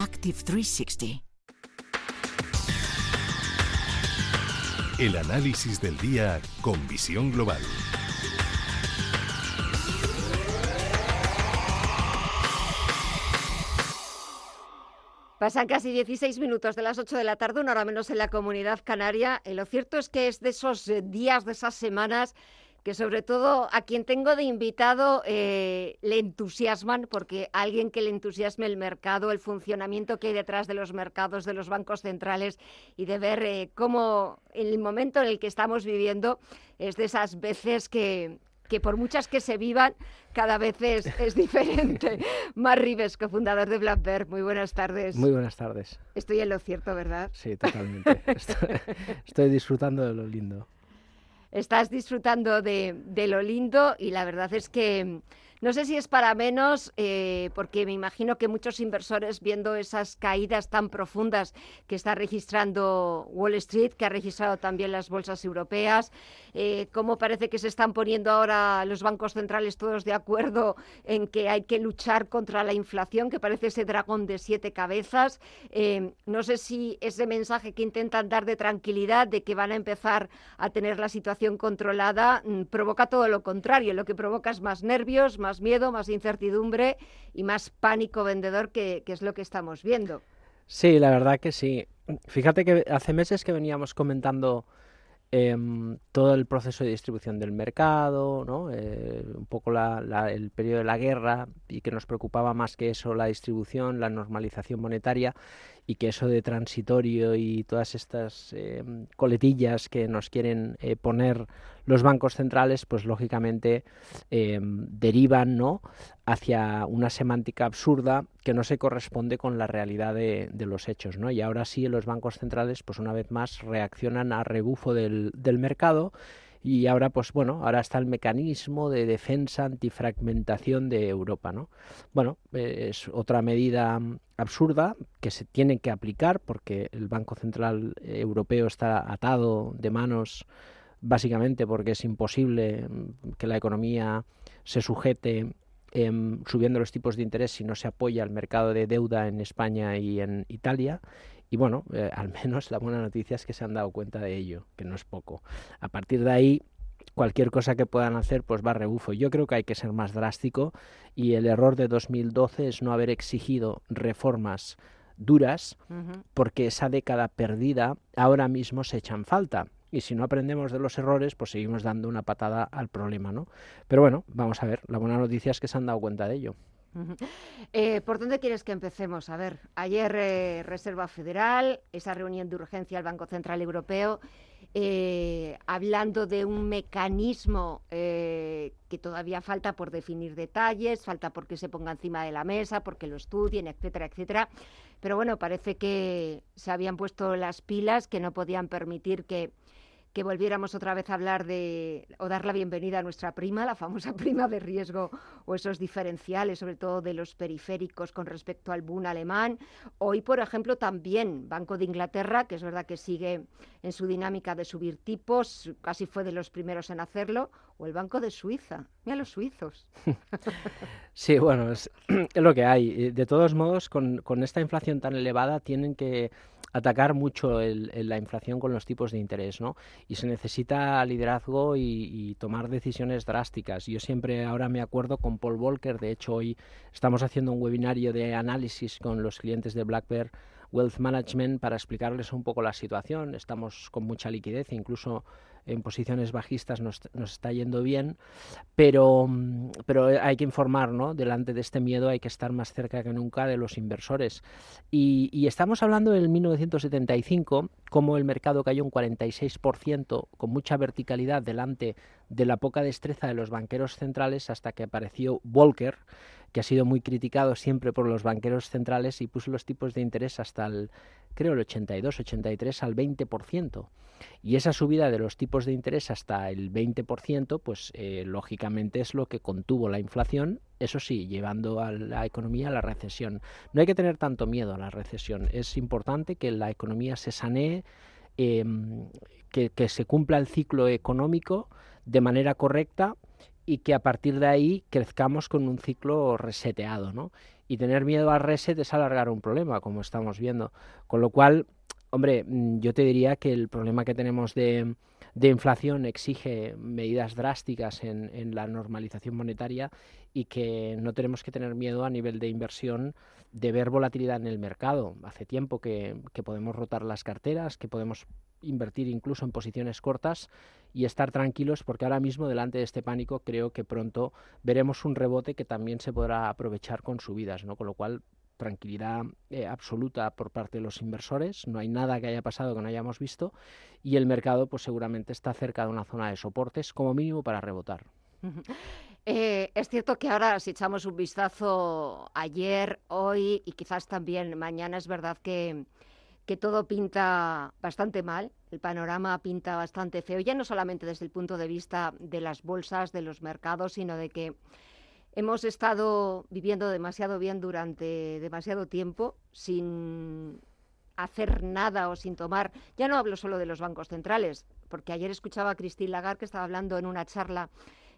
Active 360. El análisis del día con visión global. Pasan casi 16 minutos de las 8 de la tarde, una hora menos en la comunidad canaria. Y lo cierto es que es de esos eh, días, de esas semanas, que sobre todo a quien tengo de invitado eh, le entusiasman, porque alguien que le entusiasme el mercado, el funcionamiento que hay detrás de los mercados, de los bancos centrales y de ver eh, cómo en el momento en el que estamos viviendo es de esas veces que, que por muchas que se vivan, cada vez es, es diferente. Mar Rives, cofundador de Blackbird, muy buenas tardes. Muy buenas tardes. Estoy en lo cierto, ¿verdad? Sí, totalmente. estoy, estoy disfrutando de lo lindo. Estás disfrutando de, de, lo lindo y la verdad es que no sé si es para menos, eh, porque me imagino que muchos inversores viendo esas caídas tan profundas que está registrando Wall Street, que ha registrado también las bolsas europeas, eh, cómo parece que se están poniendo ahora los bancos centrales todos de acuerdo en que hay que luchar contra la inflación, que parece ese dragón de siete cabezas. Eh, no sé si ese mensaje que intentan dar de tranquilidad, de que van a empezar a tener la situación controlada, mm, provoca todo lo contrario. Lo que provoca es más nervios, más más miedo, más incertidumbre y más pánico vendedor, que, es lo que estamos viendo. Sí, la verdad que sí. Fíjate que hace meses que veníamos comentando eh, todo el proceso de distribución del mercado, ¿no? eh, un poco la, el periodo de la guerra y que nos preocupaba más que eso la distribución, la normalización monetaria y que eso de transitorio y todas estas eh, coletillas que nos quieren eh, poner los bancos centrales, pues lógicamente eh, derivan ¿no? hacia una semántica absurda que no se corresponde con la realidad de, los hechos. ¿no? Y ahora sí los bancos centrales, pues una vez más, reaccionan a rebufo del, del mercado y ahora pues bueno ahora está el mecanismo de defensa antifragmentación de Europa no bueno es otra medida absurda que se tiene que aplicar porque el Banco Central Europeo está atado de manos básicamente porque es imposible que la economía se sujete eh, subiendo los tipos de interés si no se apoya al mercado de deuda en España y en Italia y bueno, eh, al menos la buena noticia es que se han dado cuenta de ello, que no es poco. A partir de ahí, cualquier cosa que puedan hacer, pues va a rebufo. Yo creo que hay que ser más drástico y el error de 2012 es no haber exigido reformas duras, uh -huh. porque esa década perdida ahora mismo se echan falta. Y si no aprendemos de los errores, pues seguimos dando una patada al problema, ¿no? Pero bueno, vamos a ver. La buena noticia es que se han dado cuenta de ello. Eh, ¿Por dónde quieres que empecemos? A ver, ayer eh, Reserva Federal, esa reunión de urgencia del Banco Central Europeo, eh, hablando de un mecanismo eh, que todavía falta por definir detalles, falta porque se ponga encima de la mesa, porque lo estudien, etcétera, etcétera. Pero bueno, parece que se habían puesto las pilas, que no podían permitir que que volviéramos otra vez a hablar de o dar la bienvenida a nuestra prima, la famosa prima de riesgo o esos diferenciales, sobre todo de los periféricos con respecto al boom alemán. Hoy, por ejemplo, también Banco de Inglaterra, que es verdad que sigue en su dinámica de subir tipos, casi fue de los primeros en hacerlo, o el Banco de Suiza. Mira los suizos. Sí, bueno, es, lo que hay. De todos modos, con, con esta inflación tan elevada, tienen que atacar mucho el, el, la inflación con los tipos de interés, ¿no? Y se necesita liderazgo y, tomar decisiones drásticas. Yo siempre ahora me acuerdo con Paul Volcker, de hecho hoy estamos haciendo un webinario de análisis con los clientes de Black Wealth Management para explicarles un poco la situación. Estamos con mucha liquidez, incluso en posiciones bajistas nos, nos, está yendo bien, pero, pero hay que informar, ¿no? Delante de este miedo hay que estar más cerca que nunca de los inversores. Y, y estamos hablando del 1975, como el mercado cayó un 46%, con mucha verticalidad delante de la poca destreza de los banqueros centrales hasta que apareció Volcker, que ha sido muy criticado siempre por los banqueros centrales y puso los tipos de interés hasta el, creo, el 82, 83 al 20%. Y esa subida de los tipos de interés hasta el 20%, pues eh, lógicamente es lo que contuvo la inflación, eso sí, llevando a la economía a la recesión. No hay que tener tanto miedo a la recesión, es importante que la economía se sanee, em, que, que se cumpla el ciclo económico de manera correcta y que a partir de ahí crezcamos con un ciclo reseteado, ¿no? Y tener miedo al reset es alargar un problema, como estamos viendo. Con lo cual, hombre, mm, yo te diría que el problema que tenemos de, inflación exige medidas drásticas en, en, la normalización monetaria y que no tenemos que tener miedo a nivel de inversión de ver volatilidad en el mercado. Hace tiempo que, que podemos rotar las carteras, que podemos invertir incluso en posiciones cortas y estar tranquilos porque ahora mismo delante de este pánico creo que pronto veremos un rebote que también se podrá aprovechar con subidas, ¿no? Con lo cual tranquilidad eh, absoluta por parte de los inversores, no hay nada que haya pasado que no hayamos visto. Y el mercado pues seguramente está cerca de una zona de soportes como mínimo para rebotar. Eh, es cierto que ahora si echamos un vistazo ayer, hoy y quizás también mañana, es verdad que, que todo pinta bastante mal, el panorama pinta bastante feo, ya no solamente desde el punto de vista de las bolsas, de los mercados, sino de que hemos estado viviendo demasiado bien durante demasiado tiempo sin hacer nada o sin tomar, ya no hablo solo de los bancos centrales, porque ayer escuchaba a Christine Lagarde que estaba hablando en una charla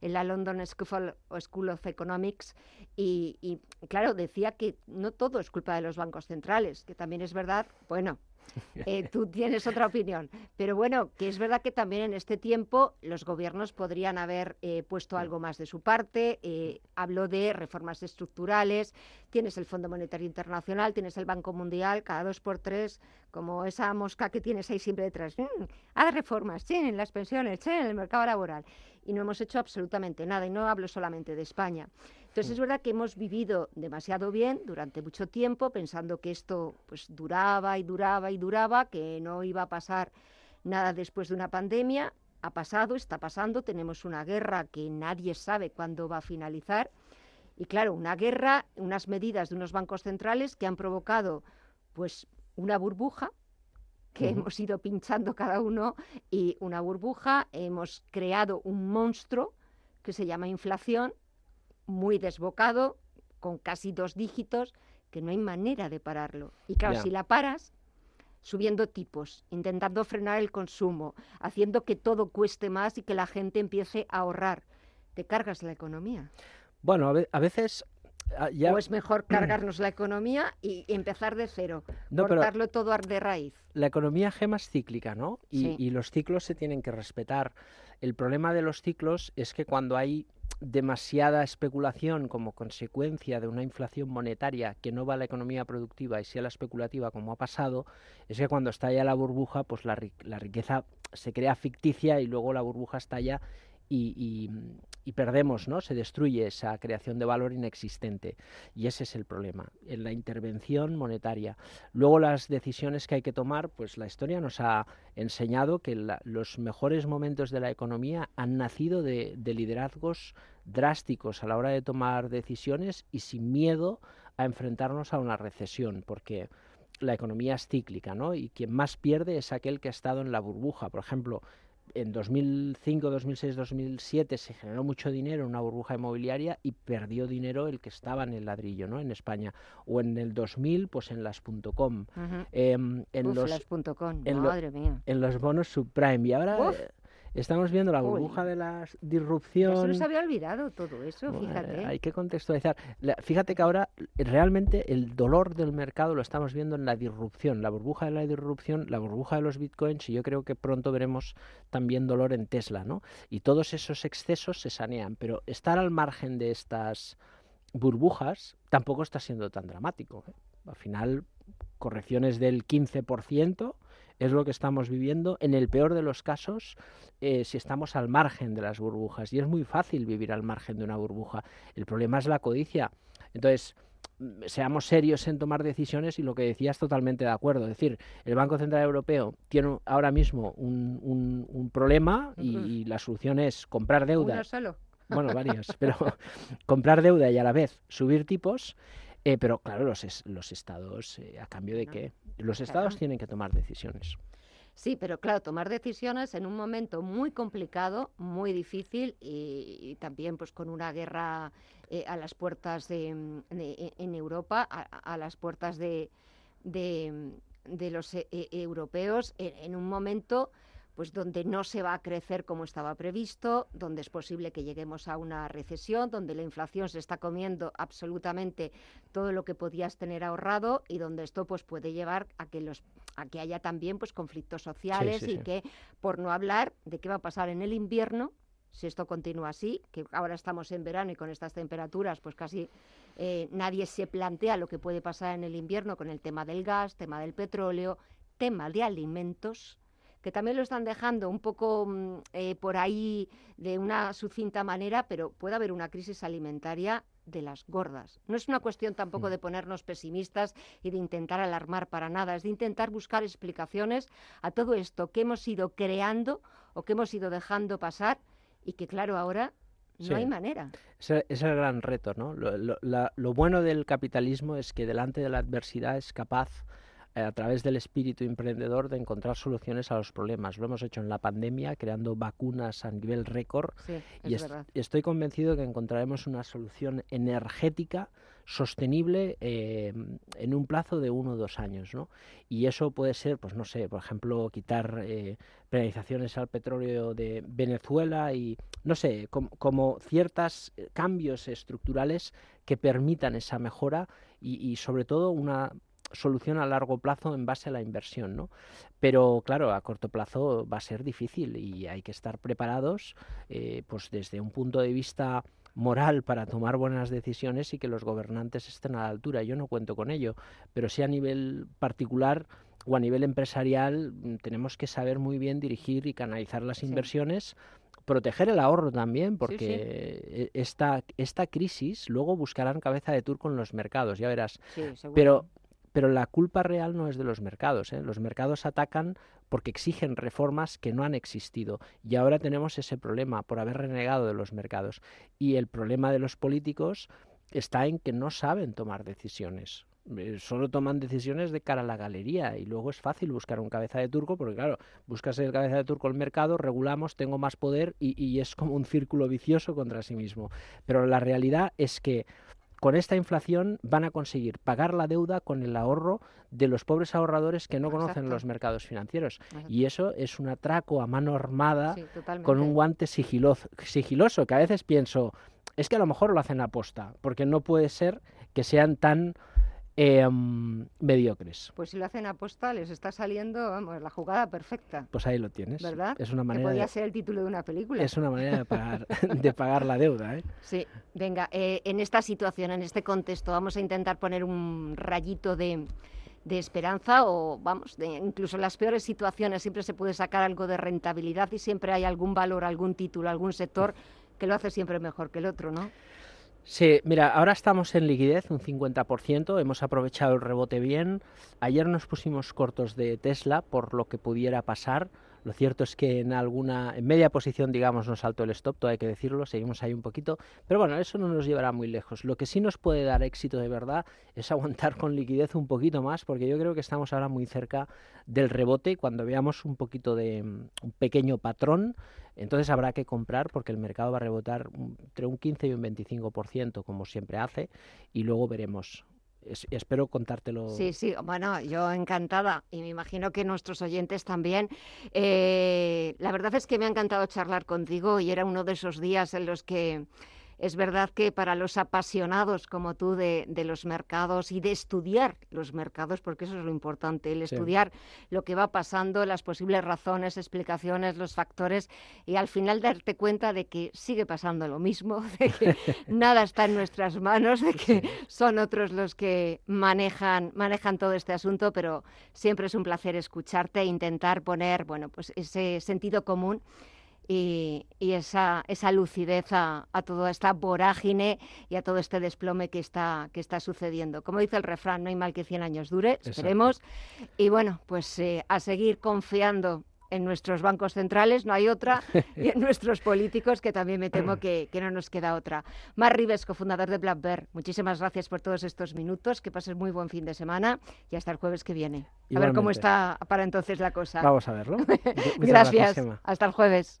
en la London School of Economics y, y, claro, decía que no todo es culpa de los bancos centrales, que también es verdad, bueno, eh, tú tienes otra opinión. Pero bueno, que es verdad que también en este tiempo los gobiernos podrían haber eh, puesto algo más de su parte. Eh, hablo de reformas estructurales, tienes el Fondo Monetario Internacional, tienes el Banco Mundial, cada dos por tres, como esa mosca que tienes ahí siempre detrás. Mm, haz reformas, sí, en las pensiones, sí, en el mercado laboral. Y no hemos hecho absolutamente nada. Y no hablo solamente de España. Entonces es verdad que hemos vivido demasiado bien durante mucho tiempo pensando que esto pues duraba y duraba y duraba, que no iba a pasar nada después de una pandemia. Ha pasado, está pasando, tenemos una guerra que nadie sabe cuándo va a finalizar. Y claro, una guerra, unas medidas de unos bancos centrales que han provocado pues una burbuja que uh -huh. hemos ido pinchando cada uno y una burbuja, hemos creado un monstruo que se llama inflación muy desbocado, con casi dos dígitos, que no hay manera de pararlo. Y claro, yeah. si la paras, subiendo tipos, intentando frenar el consumo, haciendo que todo cueste más y que la gente empiece a ahorrar, te cargas la economía. Bueno, a veces ah, ya... O es mejor cargarnos la economía y empezar de cero, no, cortarlo todo de raíz. La economía gema es cíclica, ¿no? Y, Sí. y los ciclos se tienen que respetar. El problema de los ciclos es que cuando hay demasiada especulación como consecuencia de una inflación monetaria que no va a la economía productiva y sí a la especulativa como ha pasado, es que cuando estalla la burbuja, pues la, la riqueza se crea ficticia y luego la burbuja estalla y, y, y, perdemos, ¿no? Se destruye esa creación de valor inexistente. Y ese es el problema, en la intervención monetaria. Luego las decisiones que hay que tomar, pues la historia nos ha enseñado que los mejores momentos de la economía han nacido de, de liderazgos drásticos a la hora de tomar decisiones y sin miedo a enfrentarnos a una recesión, porque la economía es cíclica, ¿no? Y quien más pierde es aquel que ha estado en la burbuja. Por ejemplo, en 2005, 2006, 2007 se generó mucho dinero en una burbuja inmobiliaria y perdió dinero el que estaba en el ladrillo, ¿no? En España. O en el 2000, pues en las .com. Uh -huh. eh, en Uf, los las .com, en madre lo, mía. En los bonos subprime. Y ahora Uf. Estamos viendo la burbuja Uy. de la disrupción. Eso nos había olvidado todo eso, Bueno, fíjate. hay que contextualizar. Fíjate que ahora realmente el dolor del mercado lo estamos viendo en la disrupción, la burbuja de la disrupción, la burbuja de los bitcoins y yo creo que pronto veremos también dolor en Tesla, ¿no? Y todos esos excesos se sanean, pero estar al margen de estas burbujas tampoco está siendo tan dramático. ¿eh? Al final, correcciones del 15% es lo que estamos viviendo. En el peor de los casos, eh, si estamos al margen de las burbujas. Y es muy fácil vivir al margen de una burbuja. El problema es la codicia. Entonces, mm, seamos serios en tomar decisiones y lo que decías totalmente de acuerdo. Es decir, el Banco Central Europeo tiene ahora mismo un, un, un problema y, y, la solución es comprar deuda. Uno solo. bueno, varios, pero comprar deuda y a la vez subir tipos, eh, pero claro, los, es- los estados, eh, ¿a cambio de No, qué? Los estados claro. tienen que tomar decisiones. Sí, pero claro, tomar decisiones en un momento muy complicado, muy difícil y, y también pues con una guerra eh, a las puertas de, de- en Europa, a, a las puertas de, de, de los eh, europeos, en, en un momento pues donde no se va a crecer como estaba previsto, donde es posible que lleguemos a una recesión, donde la inflación se está comiendo absolutamente todo lo que podías tener ahorrado y donde esto pues puede llevar a que los a que haya también pues conflictos sociales sí, y sí. que por no hablar de qué va a pasar en el invierno si esto continúa así, que ahora estamos en verano y con estas temperaturas, pues casi eh, nadie se plantea lo que puede pasar en el invierno con el tema del gas, tema del petróleo, tema de alimentos, que también lo están dejando un poco mm, eh, por ahí de una sucinta manera, pero puede haber una crisis alimentaria de las gordas. No es una cuestión tampoco Mm. de ponernos pesimistas y de intentar alarmar para nada, es de intentar buscar explicaciones a todo esto que hemos ido creando o que hemos ido dejando pasar y que claro, ahora no Sí. hay manera. Ese es el gran reto, ¿no? Lo, lo- la- lo bueno del capitalismo es que delante de la adversidad es capaz, a través del espíritu emprendedor, de encontrar soluciones a los problemas. Lo hemos hecho en la pandemia, creando vacunas a nivel récord, Sí, y es est- verdad. estoy convencido que encontraremos una solución energética sostenible eh, en un plazo de uno o dos años, ¿no? Y eso puede ser, pues no sé, por ejemplo, quitar eh, penalizaciones al petróleo de Venezuela y, no sé, com- como ciertos cambios estructurales que permitan esa mejora y, y sobre todo una solución a largo plazo en base a la inversión, ¿no? Pero claro, a corto plazo va a ser difícil y hay que estar preparados, eh, pues desde un punto de vista moral para tomar buenas decisiones y que los gobernantes estén a la altura. Yo no cuento con ello, pero sí a nivel particular o a nivel empresarial mm, tenemos que saber muy bien dirigir y canalizar las Sí. inversiones proteger el ahorro también, sí. porque e- esta, esta crisis luego buscarán cabeza de turco en los mercados, ya verás. Sí. Pero, pero la culpa real no es de los mercados. ¿eh? Los mercados atacan porque exigen reformas que no han existido. Y ahora tenemos ese problema por haber renegado de los mercados. Y el problema de los políticos está en que no saben tomar decisiones. Eh, Solo toman decisiones de cara a la galería y luego es fácil buscar un cabeza de turco porque claro, buscas el cabeza de turco el mercado, regulamos, tengo más poder y, y es como un círculo vicioso contra sí mismo. Pero la realidad es que con esta inflación van a conseguir pagar la deuda con el ahorro de los pobres ahorradores que no conocen los mercados financieros. Exacto. Y eso es un atraco a mano armada Sí, con un guante sigiloso, sigiloso, que a veces pienso, es que a lo mejor lo hacen a posta, porque no puede ser que sean tan eh, mm, mediocres. Pues si lo hacen aposta, les está saliendo, vamos, la jugada perfecta, Pues ahí lo tienes. ¿verdad? Es una que manera podría de, ser el título de una película. es una manera de pagar, de pagar la deuda. ¿eh? Sí, venga, eh, en esta situación, en este contexto, vamos a intentar poner un rayito de, de esperanza o, vamos, de, incluso en las peores situaciones siempre se puede sacar algo de rentabilidad y siempre hay algún valor, algún título, algún sector que lo hace siempre mejor que el otro, ¿no? Sí, mira, ahora estamos en liquidez, un 50%, hemos aprovechado el rebote bien. Ayer nos pusimos cortos de Tesla por lo que pudiera pasar. Lo cierto es que en alguna, en media posición, digamos, nos saltó el stop, todo hay que decirlo, seguimos ahí un poquito. Pero bueno, eso no nos llevará muy lejos. Lo que sí nos puede dar éxito de verdad es aguantar con liquidez un poquito más, porque yo creo que estamos ahora muy cerca del rebote. Cuando veamos un poquito de mm, un pequeño patrón, entonces habrá que comprar porque el mercado va a rebotar entre un 15 y un 25%, como siempre hace, y luego veremos. Es- espero contártelo. Sí, sí, bueno, yo encantada y me imagino que nuestros oyentes también. Eh, la verdad es que me ha encantado charlar contigo y era uno de esos días en los que es verdad que para los apasionados como tú de, de los mercados y de estudiar los mercados, porque eso es lo importante, el Sí. estudiar lo que va pasando, las posibles razones, explicaciones, los factores y al final darte cuenta de que sigue pasando lo mismo, de que nada está en nuestras manos, de que son otros los que manejan, manejan todo este asunto, pero siempre es un placer escucharte e intentar poner, bueno, pues ese sentido común y, y esa, esa lucidez a, a toda esta vorágine y a todo este desplome que está, que está sucediendo. Como dice el refrán, no hay mal que 100 años dure, Exacto. esperemos. Y bueno, pues eh, a seguir confiando en nuestros bancos centrales, no hay otra, y en nuestros políticos, que también me temo que, que no nos queda otra. Mar Rives, cofundador de Black Bear, muchísimas gracias por todos estos minutos, que pases muy buen fin de semana y hasta el jueves que viene. A ver cómo Igualmente. está para entonces la cosa. Vamos a verlo. Gracias. Gemma. Hasta el jueves.